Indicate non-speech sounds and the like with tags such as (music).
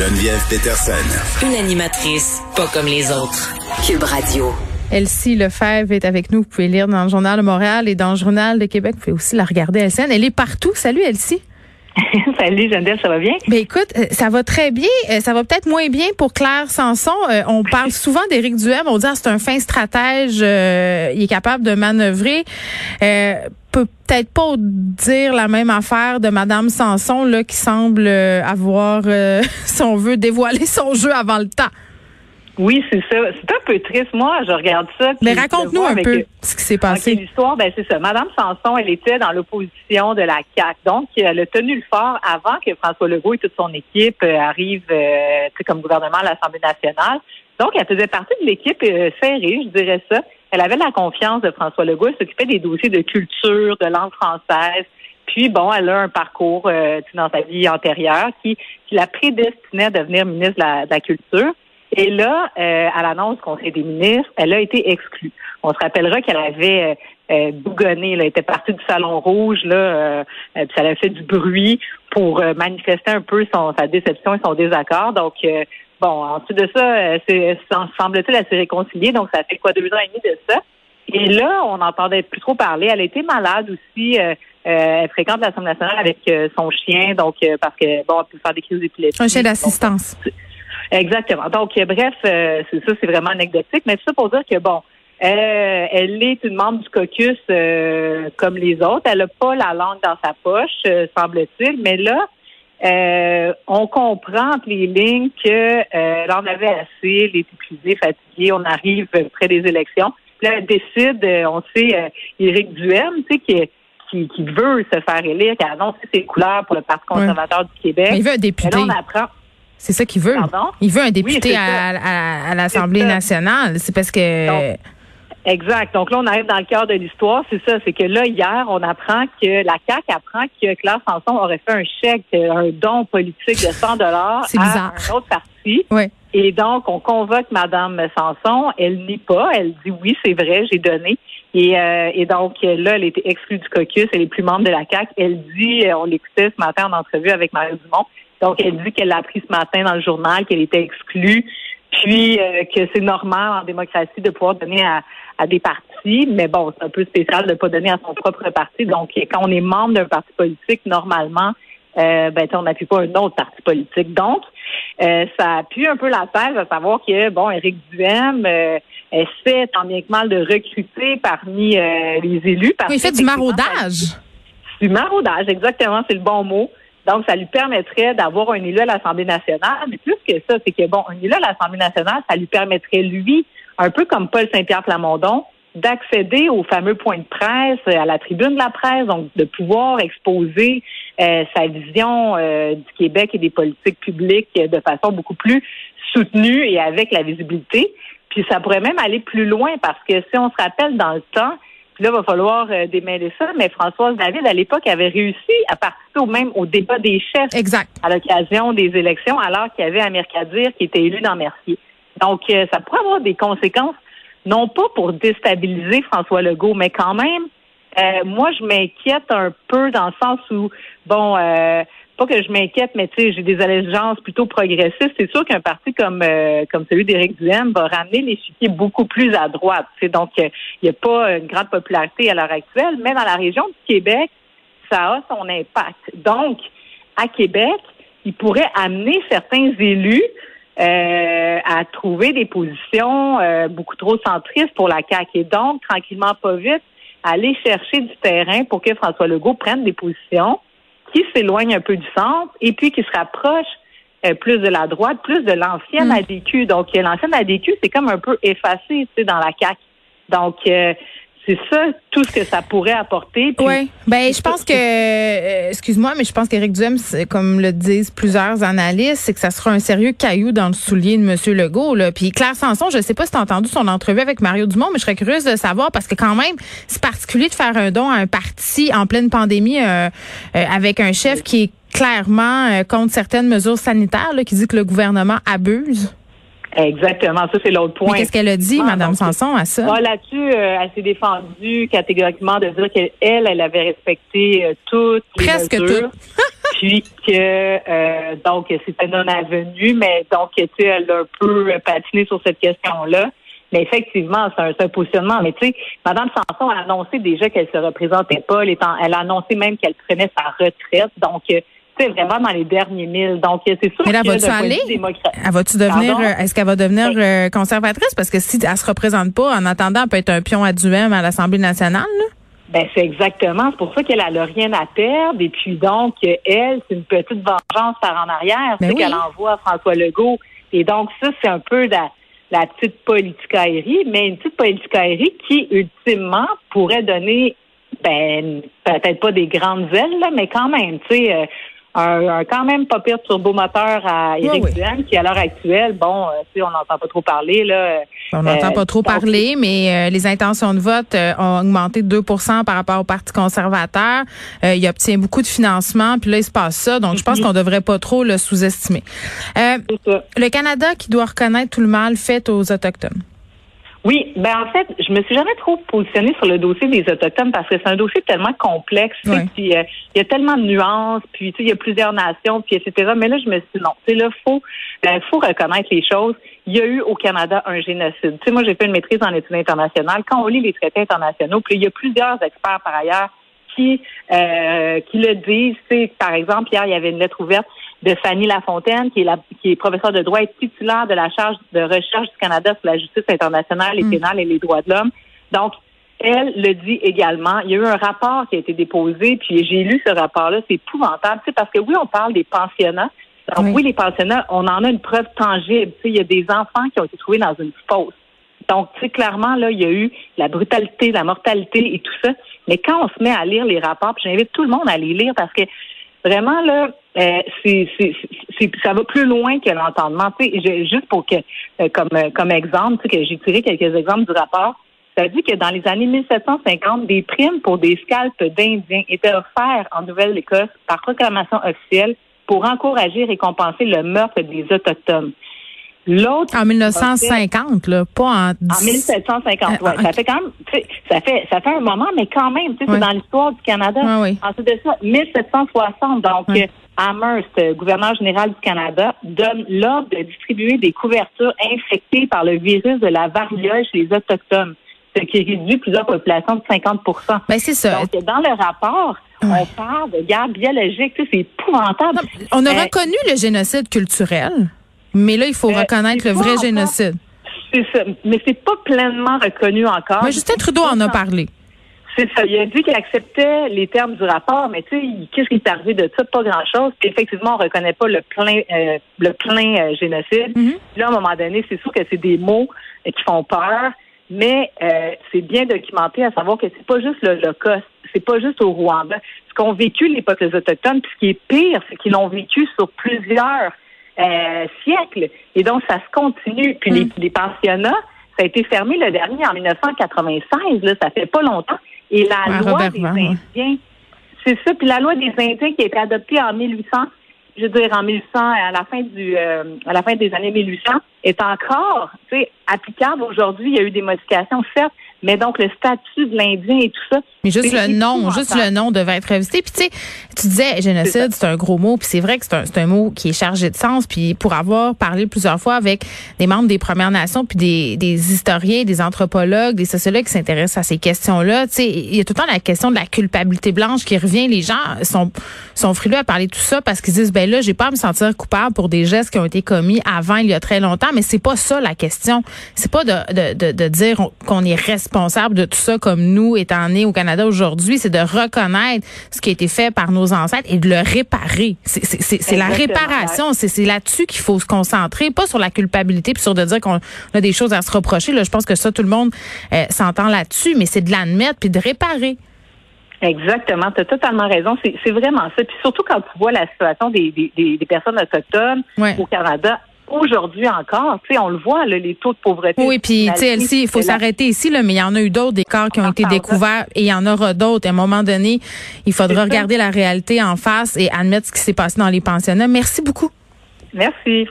Geneviève Peterson. Une animatrice pas comme les autres. Cube Radio. Elsie Lefebvre est avec nous. Vous pouvez lire dans le Journal de Montréal et dans le Journal de Québec. Vous pouvez aussi la regarder à scène. Elle est partout. Salut Elsie. (laughs) Salut Geneviève, ça va bien? Ben écoute, euh, ça va très bien. Euh, ça va peut-être moins bien pour Claire Sanson. Euh, on parle (laughs) souvent d'Éric Duhem. On dit ah, c'est un fin stratège. il est capable de manœuvrer. peut peut-être pas dire la même affaire de Madame Sanson là, qui semble avoir, (laughs) si on veut, dévoilé son jeu avant le temps. Oui, c'est ça. C'est un peu triste. Moi, je regarde ça. Mais raconte-nous un peu ce qui s'est passé. L'histoire, ben c'est ça. Madame Sanson, elle était dans l'opposition de la CAC, donc elle a tenu le fort avant que François Legault et toute son équipe euh, arrivent, euh, comme gouvernement à l'Assemblée nationale. Donc, elle faisait partie de l'équipe euh, serrée, je dirais ça. Elle avait la confiance de François Legault. Elle s'occupait des dossiers de culture, de langue française. Puis, bon, elle a un parcours euh, dans sa vie antérieure qui, qui la prédestinait à devenir ministre de la Culture. Et là, euh, à l'annonce Conseil des ministres, elle a été exclue. On se rappellera qu'elle avait euh, euh bougonné, elle était partie du Salon Rouge, là, euh, puis ça avait fait du bruit pour manifester un peu son, sa déception et son désaccord. Donc, bon, ensuite de ça, c'est, semble-t-il, elle s'est réconciliée. Donc, ça fait quoi, deux ans et demi de ça? Et là, on n'entendait plus trop parler. Elle était malade aussi. elle fréquente l'Assemblée nationale avec son chien, donc parce que bon, elle peut faire des crises d'épilepsie. Un chien d'assistance. Exactement. Donc, bref, euh, c'est ça, c'est vraiment anecdotique, mais tout ça pour dire que bon, euh, elle est une membre du caucus euh, comme les autres. Elle n'a pas la langue dans sa poche, semble-t-il, mais là, on comprend les lignes que elle en avait assez, elle est épuisée, fatiguée, on arrive près des élections. Puis là, elle décide, on sait, Éric Duhem, tu sais, qui qui, qui, veut se faire élire, qui a annoncé ses couleurs pour le Parti conservateur du Québec. Mais il veut un député. là, on apprend. C'est ça qu'il veut. Il veut un député à, l'Assemblée nationale. C'est parce que. exact. Donc là, on arrive dans le cœur de l'histoire. C'est ça. C'est que là, hier, on apprend que la CAQ apprend que Claire Sanson aurait fait un chèque, un don politique de 100 dollars (laughs) à un autre parti. Et donc, on convoque Madame Sanson. Elle nie pas. Elle dit oui, c'est vrai, j'ai donné. Et, euh, et, donc, là, elle était exclue du caucus. Elle est plus membre de la CAQ. Elle dit, on l'écoutait ce matin en entrevue avec Marie Dumont, donc, elle dit qu'elle l'a appris ce matin dans le journal, qu'elle était exclue, puis euh, que c'est normal en démocratie de pouvoir donner à, des partis, mais bon, c'est un peu spécial de ne pas donner à son propre parti. Donc, quand on est membre d'un parti politique, normalement, euh, ben, on n'appuie pas un autre parti politique. Donc, euh, ça appuie un peu la thèse à savoir que, bon, Éric Duhem euh, essaie tant bien que mal de recruter parmi les élus. Parce il fait du maraudage. Du maraudage, exactement, c'est le bon mot. Donc, ça lui permettrait d'avoir un élu à l'Assemblée nationale. Mais plus que ça, c'est que, bon, un élu à l'Assemblée nationale, ça lui permettrait, lui, un peu comme Paul Saint-Pierre Plamondon, d'accéder au fameux point de presse, à la tribune de la presse, donc de pouvoir exposer euh, sa vision euh, du Québec et des politiques publiques de façon beaucoup plus soutenue et avec la visibilité. Puis ça pourrait même aller plus loin parce que si on se rappelle dans le temps, là, il va falloir euh, démêler ça. Mais Françoise David, à l'époque, avait réussi à participer au même au débat des chefs exact. à l'occasion des élections, alors qu'il y avait Amir Kadir qui était élu dans Mercier. Donc, euh, ça pourrait avoir des conséquences, non pas pour déstabiliser François Legault, mais quand même, euh, moi, je m'inquiète un peu dans le sens où, bon, euh, pas que je m'inquiète, mais tu sais, j'ai des allégeances plutôt progressistes. C'est sûr qu'un parti comme euh, comme celui d'Éric Duhem va ramener l'échiquier beaucoup plus à droite. Donc, il n'y a pas une grande popularité à l'heure actuelle, mais dans la région du Québec, ça a son impact. Donc, à Québec, il pourrait amener certains élus euh, à trouver des positions euh, beaucoup trop centristes pour la CAQ. Et donc, tranquillement, pas vite, aller chercher du terrain pour que François Legault prenne des positions qui s'éloigne un peu du centre et puis qui se rapproche euh, plus de la droite, plus de l'ancienne mm. ADQ. Donc, l'ancienne ADQ, c'est comme un peu effacé, tu sais, dans la CAQ. Donc, euh, c'est ça, tout ce que ça pourrait apporter. Oui. Ben, je pense que, euh, excuse-moi, mais je pense qu'Éric Duhem, comme le disent plusieurs analystes, c'est que ça sera un sérieux caillou dans le soulier de M. Legault. Là. Puis Claire Sanson, je ne sais pas si tu as entendu son entrevue avec Mario Dumont, mais je serais curieuse de savoir parce que quand même, c'est particulier de faire un don à un parti en pleine pandémie euh, euh, avec un chef qui est clairement contre certaines mesures sanitaires, qui dit que le gouvernement abuse. Exactement, ça c'est l'autre point. Qu'est-ce qu'elle a dit, Mme Sanson, à ça? Ah, là-dessus, euh, elle s'est défendue catégoriquement de dire qu'elle, elle avait respecté euh, toutes Presque les mesures. (laughs) (laughs) puis que euh, donc c'était non avenu, mais donc tu sais, elle a un peu patiné sur cette question-là. Mais effectivement, c'est un, un, positionnement. Mais tu sais, Mme Sanson a annoncé déjà qu'elle se représentait pas. Elle, elle a annoncé même qu'elle prenait sa retraite. Donc, c'est vraiment dans les derniers milles. Donc, c'est sûr Mais là, va-tu aller? Elle va-tu devenir, est-ce qu'elle va devenir conservatrice? Parce que si elle se représente pas, en attendant, elle peut être un pion à duem à l'Assemblée nationale, là? Ben c'est exactement, c'est pour ça qu'elle n'a rien à perdre et puis donc elle c'est une petite vengeance par en arrière, ben c'est qu'elle envoie François Legault et donc ça c'est un peu la, la petite politicaillerie, mais une petite politicaillerie qui ultimement pourrait donner ben peut-être pas des grandes ailes là, mais quand même, tu sais. Euh, un, quand même pas pire turbomoteur à Éric oui, qui à l'heure actuelle, bon, euh, on n'entend pas trop parler là. On n'entend euh, pas trop parler, mais euh, les intentions de vote ont augmenté de 2% par rapport au Parti conservateur. il obtient beaucoup de financement, puis là il se passe ça, donc je pense mhm. qu'on devrait pas trop le sous-estimer. le Canada qui doit reconnaître tout le mal fait aux autochtones. Oui, ben en fait, je me suis jamais trop positionnée sur le dossier des autochtones parce que c'est un dossier tellement complexe, puis euh, il y a tellement de nuances, puis il y a plusieurs nations, puis etc. Mais là, je me suis dit non, tu là, faut, ben, faut reconnaître les choses. Il y a eu au Canada un génocide. Tu sais, moi, j'ai fait une maîtrise en études internationales. Quand on lit les traités internationaux, puis il y a plusieurs experts par ailleurs qui euh, qui le disent. Tu sais, par exemple, hier, il y avait une lettre ouverte de Fanny Lafontaine, qui est, la, qui est professeure de droit et titulaire de la charge de recherche du Canada sur la justice internationale, les mm. pénales et les droits de l'homme. Donc, elle le dit également. Il y a eu un rapport qui a été déposé, puis j'ai lu ce rapport-là. C'est épouvantable, parce que oui, on parle des pensionnats. Donc oui. les pensionnats, on en a une preuve tangible. il y a des enfants qui ont été trouvés dans une fosse. Donc, tu clairement, là, il y a eu la brutalité, la mortalité et tout ça. Mais quand on se met à lire les rapports, puis j'invite tout le monde à les lire parce que vraiment, là, euh, c'est, ça va plus loin que l'entendement. juste pour que, euh, comme, euh, comme exemple, que j'ai tiré quelques exemples du rapport, ça dit que dans les années 1750, des primes pour des scalpes d'Indiens étaient offertes en Nouvelle-Écosse par proclamation officielle pour encourager et récompenser le meurtre des Autochtones. L'autre en 1950 là, pas en en 1750. ouais, ça fait quand même ça fait ça fait un moment mais quand même, tu sais c'est dans l'histoire du Canada. Ah, oui. Ensuite de ça 1760 donc Amherst, gouverneur général du Canada, donne l'ordre de distribuer des couvertures infectées par le virus de la variole chez les autochtones, ce qui réduit plusieurs populations de 50 ben, c'est ça. Donc, dans le rapport, on parle de guerre biologique, c'est épouvantable. on a euh, reconnu le génocide culturel. Mais là, il faut euh, reconnaître le vrai génocide. C'est ça. Mais c'est pas pleinement reconnu encore. Mais Justin Trudeau en a parlé. C'est ça. Il a dit qu'il acceptait les termes du rapport, mais tu sais, qu'est-ce qui est arrivé de ça? Pas grand-chose. Puis effectivement, on reconnaît pas le plein, euh, le plein euh, génocide. Mm-hmm. Là, à un moment donné, c'est sûr que c'est des mots qui font peur, mais c'est bien documenté à savoir que c'est pas juste le l'Holocauste, c'est pas juste au Rwanda. Ce qu'ont vécu les peuples autochtones, puis ce qui est pire, c'est qu'ils l'ont vécu sur plusieurs euh, siècles. Et donc, ça se continue. Puis les, mm. pensionnats, ça a été fermé le dernier en 1996. Là, ça fait pas longtemps. Et la loi des Indiens, c'est ça. Puis la loi des Indiens qui a été adoptée en 1800, je veux dire en 1800, à la fin du, euh, à la fin des années 1800, est encore, tu sais, applicable aujourd'hui. Il y a eu des modifications, certes, mais donc le statut de l'Indien et tout ça. Mais juste le nom, juste le nom devait être revisité. Puis tu sais, tu disais génocide, c'est un gros mot, puis c'est vrai que c'est un, un, mot qui est chargé de sens. Puis pour avoir parlé plusieurs fois avec des membres des Premières Nations, puis des, des historiens, des anthropologues, des sociologues qui s'intéressent à ces questions-là, tu sais, il y a tout le temps la question de la culpabilité blanche qui revient. Les gens sont sont frileux à parler de tout ça parce qu'ils disent ben là, j'ai pas à me sentir coupable pour des gestes qui ont été commis avant il y a très longtemps. Mais c'est pas ça la question. C'est pas de, de, de, de dire qu'on est responsable responsable de tout ça comme nous, étant nés au Canada aujourd'hui, c'est de reconnaître ce qui a été fait par nos ancêtres et de le réparer. C'est la réparation. C'est là-dessus qu'il faut se concentrer, pas sur la culpabilité puis sur de dire qu'on a des choses à se reprocher. Là, je pense que ça, tout le monde euh, s'entend là-dessus, mais c'est de l'admettre puis de réparer. Exactement, tu as totalement raison. C'est vraiment ça. Puis surtout quand tu vois la situation des, des, des personnes autochtones au Canada, aujourd'hui encore, tu sais, on le voit, les taux de pauvreté. Oui, puis tu sais, il faut s'arrêter ici, là, mais il y en a eu d'autres, des corps qui ont été découverts et il y en aura d'autres. À un moment donné, il faudra regarder la réalité en face et admettre ce qui s'est passé dans les pensionnats. Merci beaucoup. Merci.